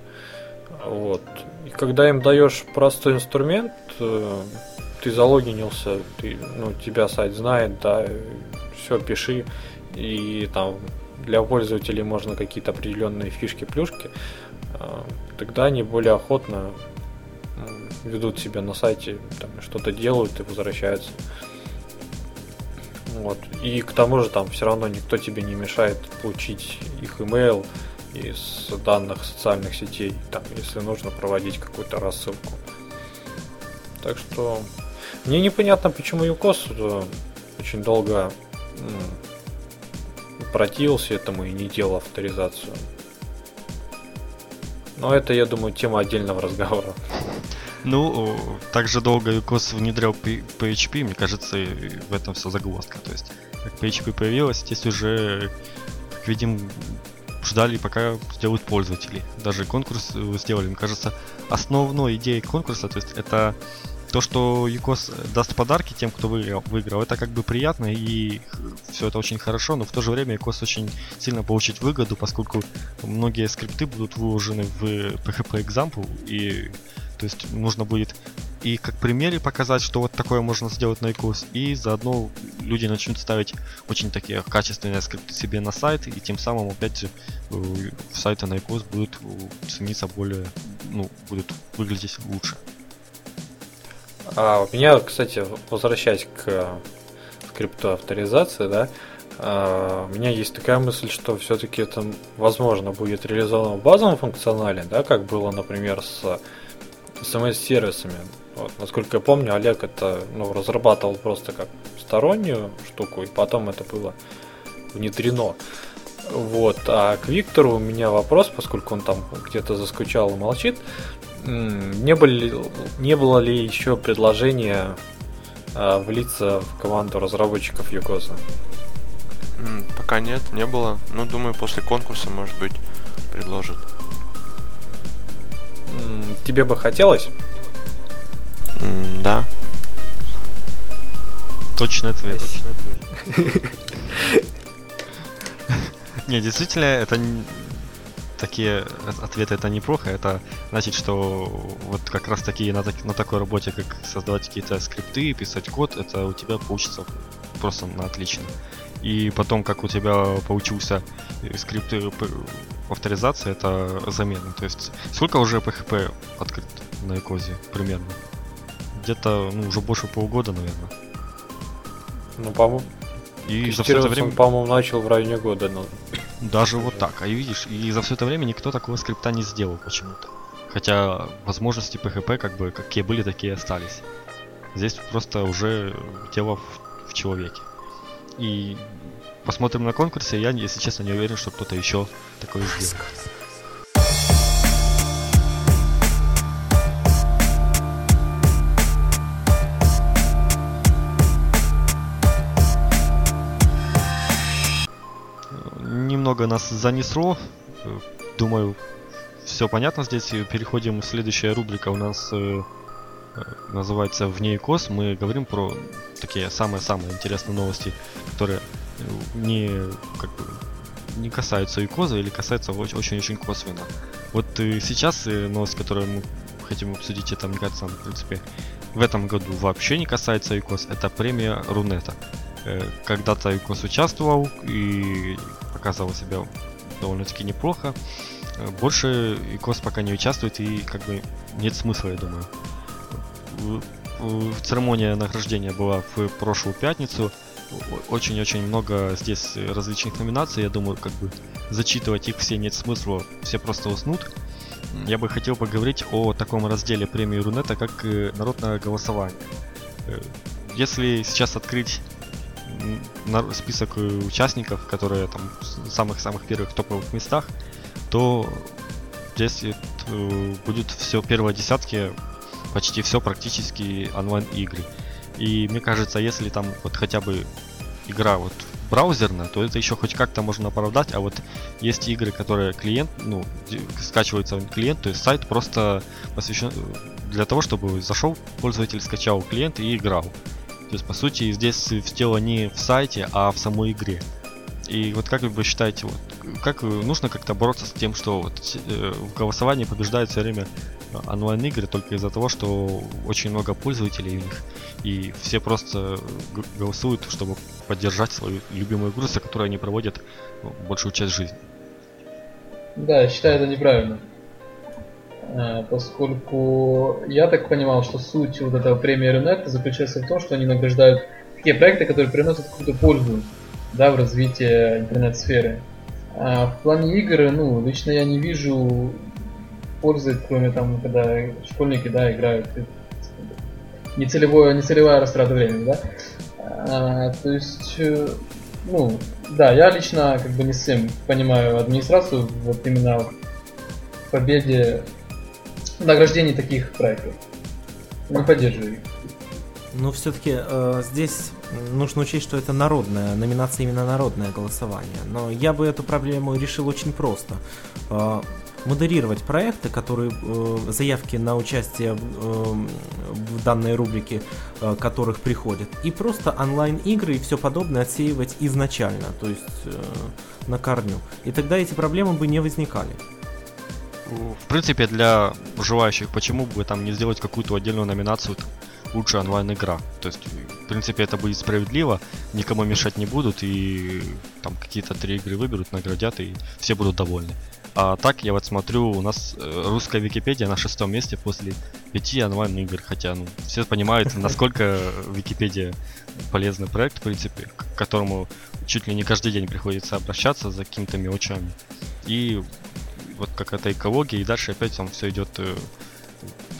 Вот. И когда им даешь простой инструмент, э, ты залогинился, ты, ну, тебя сайт знает, да, все, пиши, и там для пользователей можно какие-то определенные фишки, плюшки, а, тогда они более охотно ведут себя на сайте, что-то делают и возвращаются. Вот. И к тому же там все равно никто тебе не мешает получить их email из данных социальных сетей, там, если нужно проводить какую-то рассылку. Так что мне непонятно, почему ЮКОС э, очень долго противился этому и не делал авторизацию. Но это, я думаю, тема отдельного разговора. Ну, также долго UCOS внедрял PHP, мне кажется, в этом все загвоздка. То есть, как PHP появилась, здесь уже, как видим, ждали, пока сделают пользователи. Даже конкурс э, сделали. Мне кажется, основной идеей конкурса, то есть это то, что ЮКОС даст подарки тем, кто выиграл, выиграл, это как бы приятно и все это очень хорошо, но в то же время ЮКОС очень сильно получить выгоду, поскольку многие скрипты будут выложены в PHP Example, и то есть нужно будет и как примере показать, что вот такое можно сделать на ИКОС, и заодно люди начнут ставить очень такие качественные скрипты себе на сайт, и тем самым, опять же, сайты на ИКОС будут цениться более, ну, будут выглядеть лучше. А у меня, кстати, возвращаясь к скрипту авторизации, да, у меня есть такая мысль, что все-таки это возможно будет реализовано в базовом функционале, да, как было, например, с смс-сервисами. Вот, насколько я помню, Олег это ну, разрабатывал просто как стороннюю штуку, и потом это было внедрено. Вот, а к Виктору у меня вопрос, поскольку он там где-то заскучал и молчит не, были, не было ли еще предложения а, влиться в команду разработчиков Юкоза? Пока нет, не было. Ну, думаю, после конкурса, может быть, предложат. Тебе бы хотелось? Да. Точный ответ. <laughs> Не, действительно, это такие ответы это неплохо, это значит, что вот как раз таки на, на такой работе, как создавать какие-то скрипты, писать код, это у тебя получится просто на отлично. И потом, как у тебя получился скрипты авторизации, это замена. То есть, сколько уже PHP открыт на Экозе примерно? Где-то, ну, уже больше полугода, наверное. Ну, по-моему, и за все это время... по-моему, начал в районе года. Но... Даже вот так. А видишь, и за все это время никто такого скрипта не сделал почему-то. Хотя возможности PHP как бы какие были, такие остались. Здесь просто уже дело в, в человеке. И посмотрим на конкурсе, я, если честно, не уверен, что кто-то еще такое сделал. немного нас занесло. Думаю, все понятно здесь. Переходим следующая рубрика у нас э, называется «Вне ИКОС». Мы говорим про такие самые-самые интересные новости, которые э, не, как бы, не касаются ИКОЗа или касаются очень-очень косвенно. Вот сейчас новость, которую мы хотим обсудить, это, мне кажется, в принципе, в этом году вообще не касается ИКОС. Это премия Рунета. Когда-то ИКОС участвовал и показывал себя довольно-таки неплохо. Э, больше ИКОС пока не участвует и как бы нет смысла, я думаю. Церемония награждения была в прошлую пятницу. Очень-очень много здесь различных номинаций. Я думаю, как бы зачитывать их все нет смысла, все просто уснут. я бы хотел поговорить о таком разделе премии Рунета, как э, народное голосование. Э, Если сейчас открыть список э, участников, которые там в самых-самых первых топовых местах, то здесь будет все первые десятки, почти все практически онлайн-игры. И мне кажется, если там вот хотя бы игра вот браузерная, то это еще хоть как-то можно оправдать, а вот есть игры, которые клиент, ну, скачивается клиент, то есть сайт просто посвящен э, для того, чтобы зашел пользователь, скачал клиент и играл. То есть, по сути, здесь дело не в сайте, а в самой игре. И вот как вы считаете, вот, как нужно как-то бороться с тем, что вот, э, в голосовании побеждают все время онлайн-игры только из-за того, что очень много пользователей у них, и все просто голосуют, чтобы поддержать свою любимую игру, за которой они проводят ну, большую часть жизни. Да, я считаю это неправильно. А, Поскольку я так понимал, что суть вот этого премии Рунет заключается в том, что они награждают такие проекты, которые приносят какую-то пользу да, в развитии интернет-сферы. А в плане игр, ну, лично я не вижу пользы, кроме там, когда школьники, да, играют. Нецелевое, нецелевая растрата времени, да. А, то есть, э, ну, да, я лично как бы не совсем понимаю администрацию вот именно в победе награждении таких проектов. Не поддерживаю их. Но все-таки здесь нужно учесть, что это народная, номинация именно народное голосование. Но я бы эту проблему решил очень просто. Э, модерировать проекты, которые э, заявки на участие в, э, данной рубрике, э, которых приходят, и просто онлайн-игры и все подобное отсеивать изначально, то есть на корню. И тогда эти проблемы бы не возникали. В принципе, для желающих, почему бы там не сделать какую-то отдельную номинацию лучшая онлайн-игра. То есть, в принципе, это будет справедливо, никому мешать не будут, и там какие-то три игры выберут, наградят, и все будут довольны. А так, я вот смотрю, у нас э, русская Википедия на шестом месте после пяти онлайн-игр, хотя, ну, все понимают, <laughs> насколько Википедия полезный проект, в принципе, к которому чуть ли не каждый день приходится обращаться за какими-то мелочами. И вот какая-то экология, и дальше опять там все идет э,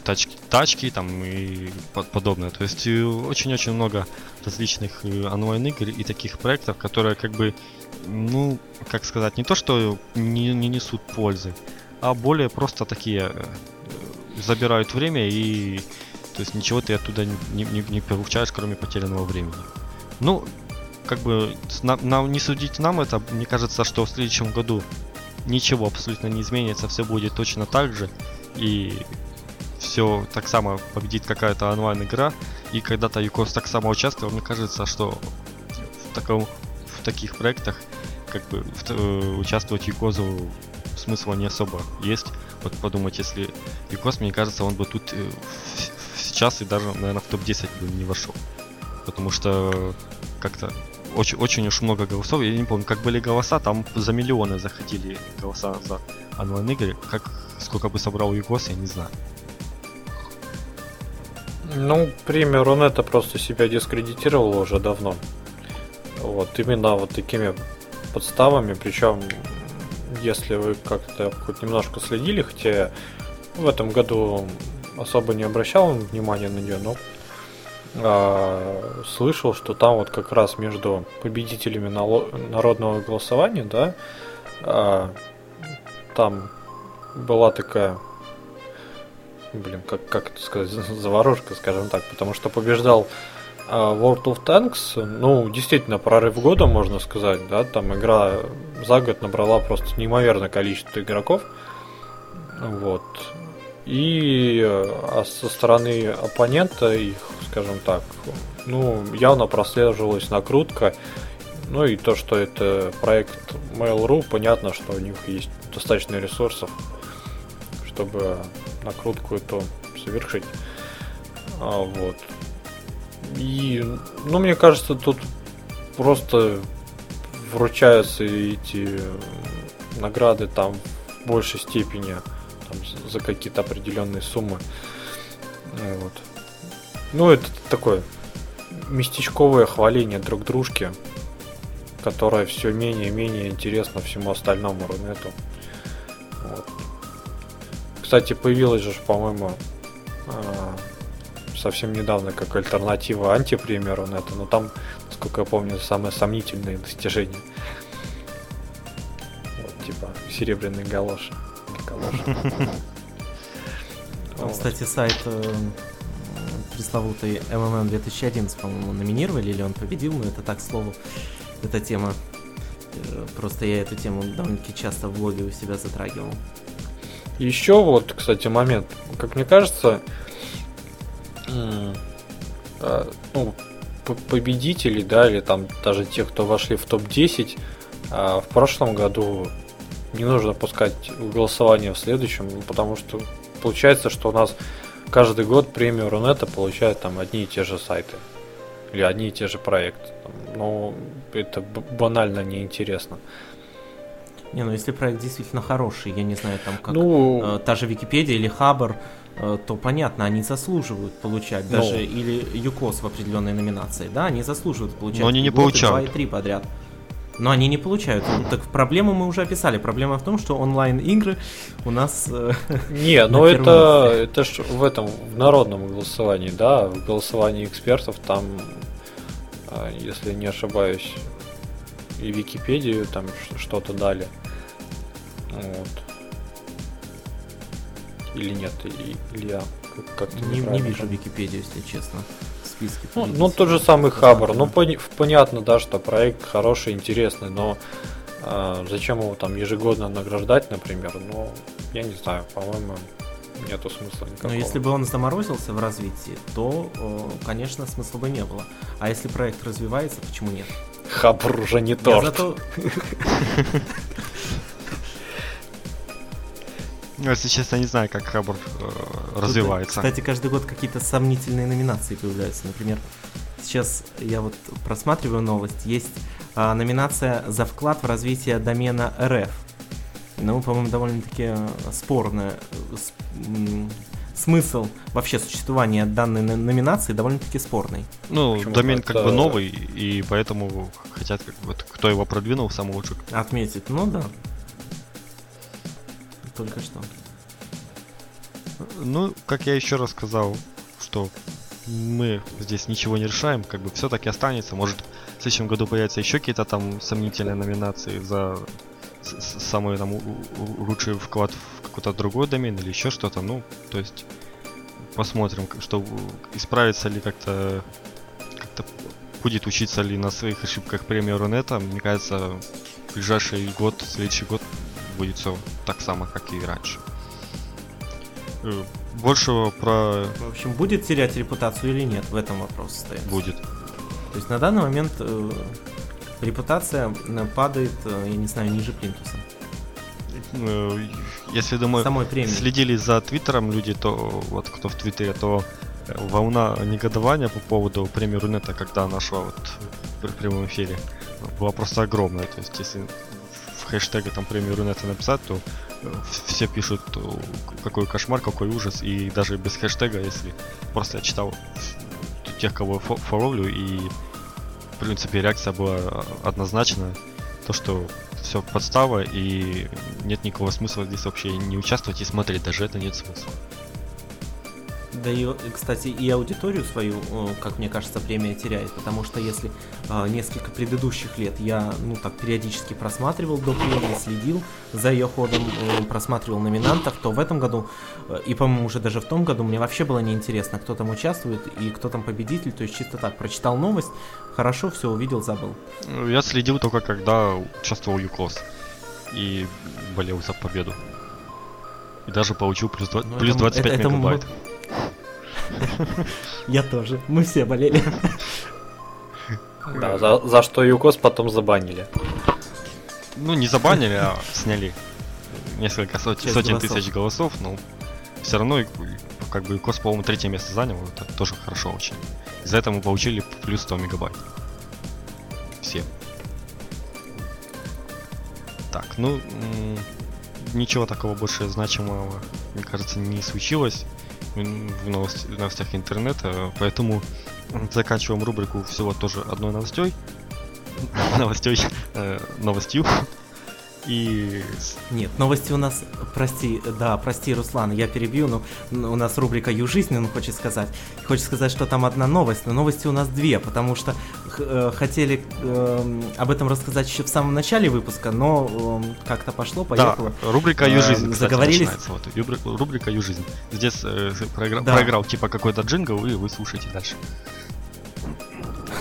тачки, тачки там и по- подобное. То есть э, очень-очень много различных онлайн-игр и таких проектов, которые как бы, ну, как сказать, не то, что не, не несут пользы, а более просто такие э, забирают время и то есть ничего ты оттуда не, не, не получаешь, кроме потерянного времени. Ну, как бы на- нам, не судить нам это, мне кажется, что в следующем году ничего абсолютно не изменится, все будет точно так же. И все так само победит какая-то онлайн-игра. И когда-то Юкос так само участвовал, мне кажется, что в, таком, в таких проектах как бы в э, участвовать Юкозу смысла не особо есть. Вот подумать, если Юкос, мне кажется, он бы тут э, сейчас и даже, наверное, в топ-10 бы не вошел. Потому что как-то очень, очень уж много голосов. Я не помню, как были голоса, там за миллионы заходили голоса за онлайн-игры. Как сколько бы собрал Югос, я не знаю. Ну, премия Рунета просто себя дискредитировала уже давно. Вот, именно вот такими подставами, причем, если вы как-то хоть немножко следили, хотя в этом году особо не обращал внимания на нее, но а, слышал, что там вот как раз между победителями народного голосования, да, а, там была такая блин, как, как это сказать, <laughs> заварушка, скажем так, потому что побеждал World of Tanks, ну, действительно, прорыв года, можно сказать, да, там игра за год набрала просто неимоверное количество игроков, вот, и а со стороны оппонента их, скажем так, ну, явно прослеживалась накрутка, ну и то, что это проект Mail.ru, понятно, что у них есть достаточно ресурсов, чтобы накрутку эту совершить. А, вот. И, ну, мне кажется, тут просто вручаются эти награды там в большей степени там, за какие-то определенные суммы. Вот. Ну, это такое местечковое хваление друг дружки, которое все менее и менее интересно всему остальному Рунету. Вот. кстати, появилась же, по-моему, а, совсем недавно как альтернатива антипремьеру на это, но там, насколько я помню, самые сомнительные достижения. Вот, типа, серебряный галош. галош. <laughs> Вот. Кстати, сайт э, пресловутый MMM 2011, по-моему, номинировали, или он победил, но это так, к слову, эта тема. Э, Просто я эту тему довольно-таки часто в блоге у себя затрагивал. Еще вот, кстати, момент. Как мне кажется, а, ну, победители, да, или там даже те, кто вошли в топ-10, а, в прошлом году не нужно пускать в голосование в следующем, ну, потому что получается, что у нас каждый год премию Рунета получают там одни и те же сайты. Или одни и те же проекты. Ну, это банально неинтересно. Не, ну если проект действительно хороший, я не знаю, там как ну, э, та же Википедия или Хабр, э, то понятно, они заслуживают получать Ну. даже или ЮКОС в определенной номинации, да, они заслуживают получать. Но они не получают. Два и три подряд. Но они не получают. Ну, Так проблему мы уже описали. Проблема в том, что онлайн-игры у нас... э, <laughs> Не, на ну это, это ж в этом, в народном голосовании, да, в голосовании экспертов там, а, если не ошибаюсь, и Википедию там что-то дали. Вот. Или нет, или я как- как-то не, не вижу. Википедию, если честно, в списке. Ну, ну, тот же самый Хабр. Ну, пони- понятно, да, что проект хороший, интересный, но а, зачем его там ежегодно награждать, например? Ну, я не знаю, по-моему, нету смысла никакого. Но если бы он заморозился в развитии, то, э, конечно, смысла бы не было. А если проект развивается, почему нет? Хабр уже не Я торт. зато <laughs> Ну, если честно, не знаю, как Хабр э, развивается. Кстати, каждый год какие-то сомнительные номинации появляются. Например, сейчас я вот просматриваю новость. Есть а, номинация за вклад в развитие домена РФ. Ну, по-моему, довольно-таки э, спорная. э, с- Смысл вообще существования данной но- номинации довольно-таки спорный. ну, почему? домен как Это- бы новый, и поэтому хотят, как бы, кто его продвинул, самый лучший. Отметить, ну да. Только что. Ну, как я еще раз сказал, что мы здесь ничего не решаем, как бы все таки останется. Может, в следующем году появятся еще какие-то там сомнительные номинации за самый там лучший вклад в какой-то другой домен или еще что-то. Ну, то есть посмотрим, что исправится ли как-то как-то будет учиться ли на своих ошибках премия Рунета. Мне кажется, в ближайший год, следующий год будет все так само, как и раньше. Э, Большего про В общем, будет терять репутацию или нет, в этом вопрос стоит. будет. То есть на данный момент э, репутация э, падает, э, я не знаю, ниже плинтуса. Если думаю, Самой премии. следили за твиттером люди, то вот кто в твиттере, то волна негодования по поводу премии Рунета, когда она шла вот в прямом эфире, была просто огромная. То есть если в хэштеге там премию Рунета написать, то э, все пишут, э, какой кошмар, какой ужас, и даже без хэштега, если просто я читал тех, кого я фо- фоловлю, и в принципе реакция была однозначная, то, что все подстава, и нет никакого смысла здесь вообще не участвовать и смотреть, даже это нет смысла. Да и, кстати, и аудиторию свою, э, как мне кажется, премия теряет, потому что если э, несколько предыдущих лет я, ну так, периодически просматривал до премии, следил за ее ходом, э, просматривал номинантов, то в этом году, и, по-моему, уже даже в том году, мне вообще было неинтересно, кто там участвует и кто там победитель, то есть чисто так, прочитал новость, хорошо, все увидел, забыл. Я следил только когда участвовал ЮКОС и болел за победу. И даже получил плюс, два- Ну, плюс это- 25 это- это мегабайт. <laughs> Я тоже, мы все болели. Да, за, за что Юкос потом забанили. Ну, не забанили, а сняли несколько сот- сотен голосов. тысяч голосов, но все равно как бы ЮКОС, по-моему, третье место занял, это тоже хорошо очень. Из-за этого мы получили плюс 100 мегабайт. Все. Так, ну, ничего такого больше значимого, мне кажется, не случилось в, новости- в новостях интернета, поэтому заканчиваем рубрику всего тоже одной новостей. <laughs> Новостей, э, новостью. И Нет, новости у нас, прости, да, прости, Руслан, я перебью, но у нас рубрика «Ю жизни», он хочет сказать. Хочет сказать, что там одна новость, но новости у нас две, потому что э, хотели эм, об этом рассказать еще в самом начале выпуска, но эм, как-то пошло, поехало. Да, рубрика Э, «Ю жизнь», кстати, заговорились? Вот, рубрика «Ю жизнь». Здесь э, проигра- Да. проиграл типа какой-то джингл, и вы слушаете дальше.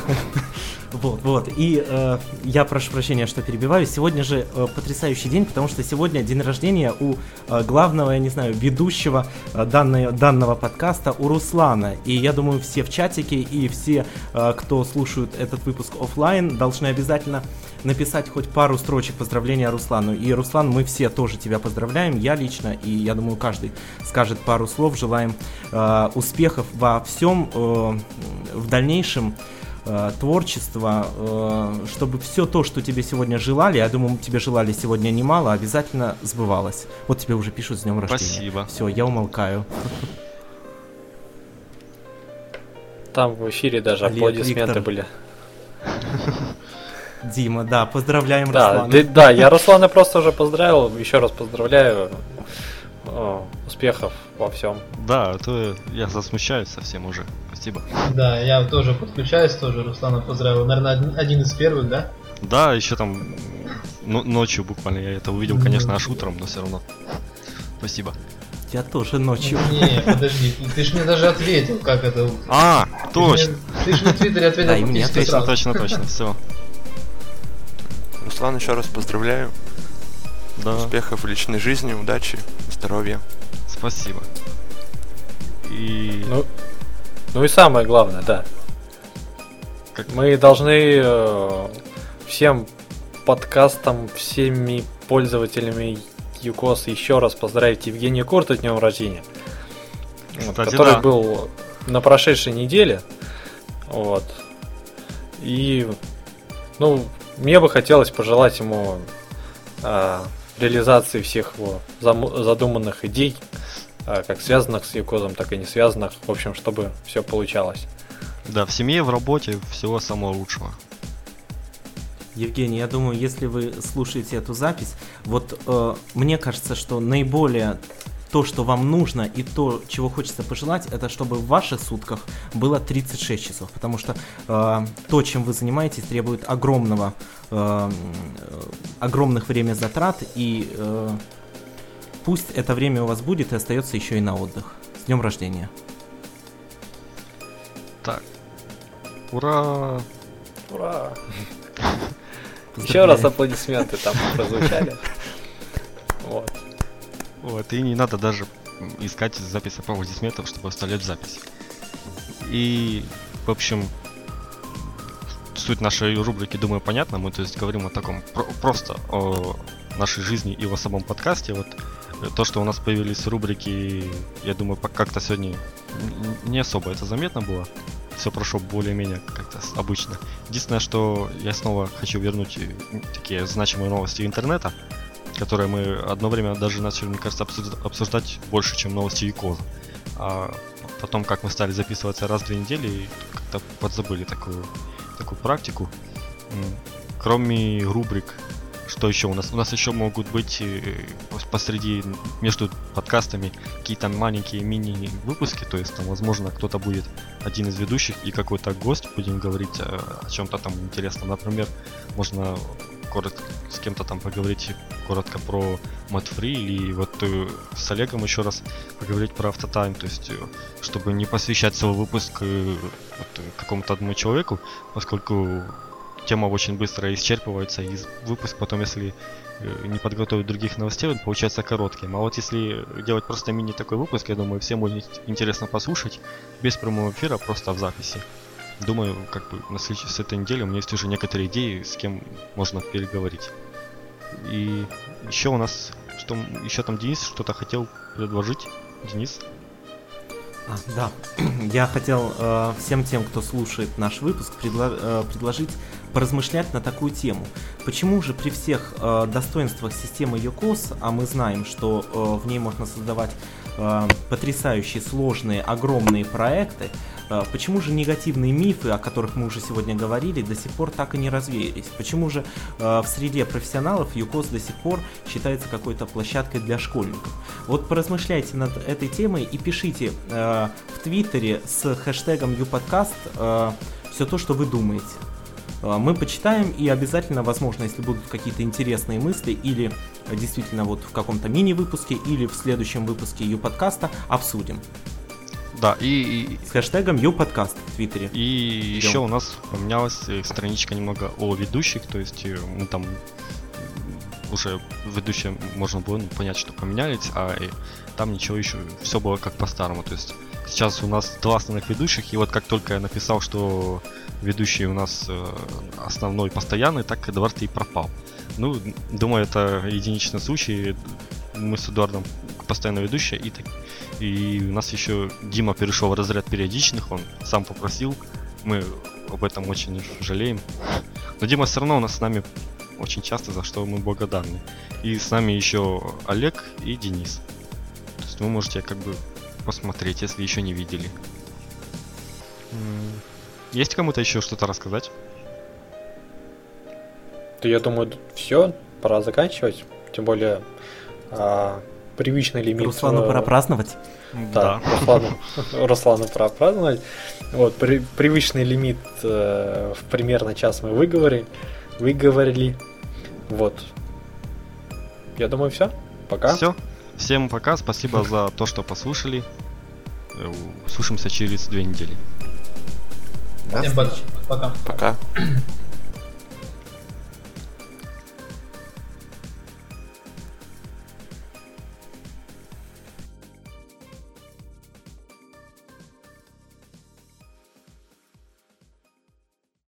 <laughs> Вот, вот. И э, я прошу прощения, что перебиваю. Сегодня же э, потрясающий день, потому что сегодня день рождения у э, главного, я не знаю, ведущего э, данной- данного подкаста, у Руслана. И я думаю, все в чатике и все, э, кто слушают этот выпуск оффлайн, должны обязательно написать хоть пару строчек поздравления Руслану. И, Руслан, мы все тоже тебя поздравляем, я лично, и я думаю, каждый скажет пару слов. Желаем э, успехов во всем э, в дальнейшем э, творчества, э, чтобы все то, что тебе сегодня желали, я думаю, тебе желали сегодня немало, обязательно сбывалось. Вот тебе уже пишут с днем рождения. Спасибо. Все, я умолкаю. Там в эфире даже Олег, аплодисменты Виктор. были. Дима, да, поздравляем Да, Руслана. да, я Руслана просто уже поздравил, еще раз поздравляю. О, успехов во всем. Да, а то я засмущаюсь совсем уже. Спасибо. Да, я тоже подключаюсь, тоже Руслана поздравил. Наверное, один, один из первых, да? Да, еще там ну, ночью буквально я это увидел, конечно, аж утром, но все равно. Спасибо. Я тоже ночью. Не, подожди, ты, ты ж мне даже ответил, как это. А, Ты точно, ж мне- Ты же мне в Твиттере ответил Да, и мне точно, сразу. точно, точно, все. Руслан, еще раз поздравляю. Да, Успехов в личной жизни, удачи, здоровья. спасибо. И Ну, ну и самое главное, да. Как- Мы должны э, всем подкастам, всеми пользователями ЮКОС еще раз поздравить Евгения Курта с днем рождения. Вот, Кстати, который да. был на прошедшей неделе. Вот. И, ну, мне бы хотелось пожелать ему а, реализации всех его задуманных идей, а, как связанных с Юкозом, так и не связанных. В общем, чтобы все получалось. да, в семье, в работе всего самого лучшего. Евгений, я думаю, если вы слушаете эту запись, вот э, мне кажется, что наиболее то, что вам нужно и то, чего хочется пожелать, это чтобы в ваших сутках было 36 часов, потому что э, то, чем вы занимаетесь, требует огромного, э, э, огромных время затрат, и э, пусть это время у вас будет и остается еще и на отдых. С днем рождения. Так. Ура! Ура! <laughs> Еще раз аплодисменты там прозвучали. <laughs> Вот. Вот, и не надо даже искать запись аплодисментов, чтобы вставлять в запись. И, в общем, суть нашей рубрики, думаю, понятна. Мы, то есть, говорим о таком, про- просто о нашей жизни и о самом подкасте. Вот э, то, что у нас появились рубрики, я думаю, как-то сегодня не особо это заметно было. Все прошло более-менее как-то обычно. Единственное, что я снова хочу вернуть э, такие значимые новости интернета, которые мы одно время даже начали, мне кажется, обсужд- обсуждать больше, чем новости Якоза. А потом, как мы стали записываться раз в две недели, как-то подзабыли такую, такую практику. Кроме рубрик, что еще у нас? У нас еще могут быть э, пос- посреди, между подкастами какие-то маленькие мини-выпуски, то есть там, возможно, кто-то будет один из ведущих и какой-то гость, будем говорить э, о чем-то там интересном. Например, можно коротко с кем-то там поговорить коротко про Free или вот э, с Олегом еще раз поговорить про автотайм, то есть э, чтобы не посвящать свой выпуск э, вот, какому-то одному человеку, поскольку тема очень быстро исчерпывается, и выпуск потом, если не подготовить других новостей, он получается коротким. А вот если делать просто мини такой выпуск, я думаю, всем будет интересно послушать, без прямого эфира, просто в записи. Думаю, как бы на следующей с этой недели у меня есть уже некоторые идеи, с кем можно переговорить. И еще у нас, что еще там Денис что-то хотел предложить. Денис? А, да, <clears throat> я хотел э, всем тем, кто слушает наш выпуск, предло- э, предложить поразмышлять на такую тему. Почему же при всех э, достоинствах системы YOKOS, а мы знаем, что э, в ней можно создавать э, потрясающие, сложные, огромные проекты, почему же негативные мифы, о которых мы уже сегодня говорили, до сих пор так и не развеялись? Почему же э, в среде профессионалов ЮКОС до сих пор считается какой-то площадкой для школьников? Вот поразмышляйте над этой темой и пишите э, в Твиттере с хэштегом ЮПодкаст все то, что вы думаете. Мы почитаем и обязательно, возможно, если будут какие-то интересные мысли или действительно вот в каком-то мини-выпуске или в следующем выпуске ее-подкаста обсудим. Да, и, С хэштегом ее-подкаст в Твиттере. и, и еще у нас поменялась э, страничка немного о ведущих, то есть э, мы там уже ведущие можно было понять, что поменялись, а э, там ничего еще, все было как по-старому, то есть сейчас у нас два основных ведущих, и вот как только я написал, что ведущий у нас основной постоянный, так Эдвард и пропал. Ну, думаю, это единичный случай. Мы с Эдуардом постоянно ведущие, и, так- и у нас еще Дима перешел в разряд периодичных, он сам попросил. Мы об этом очень жалеем. Но Дима все равно у нас с нами очень часто, за что мы благодарны. И с нами еще Олег и Денис. То есть вы можете как бы посмотреть, если еще не видели. Есть кому-то еще что-то рассказать? То я думаю, все, пора заканчивать. Тем более а, привычный лимит. Руслану э, пора праздновать. Да, Руслану, Руслану пора праздновать. Вот, при- привычный лимит э, в примерно час мы выговорили. Выговорили. Вот. Я думаю, все. Пока. Все. Всем пока. Спасибо за то, что послушали. Э, Услышимся через две недели. Всем пока. пока. Пока.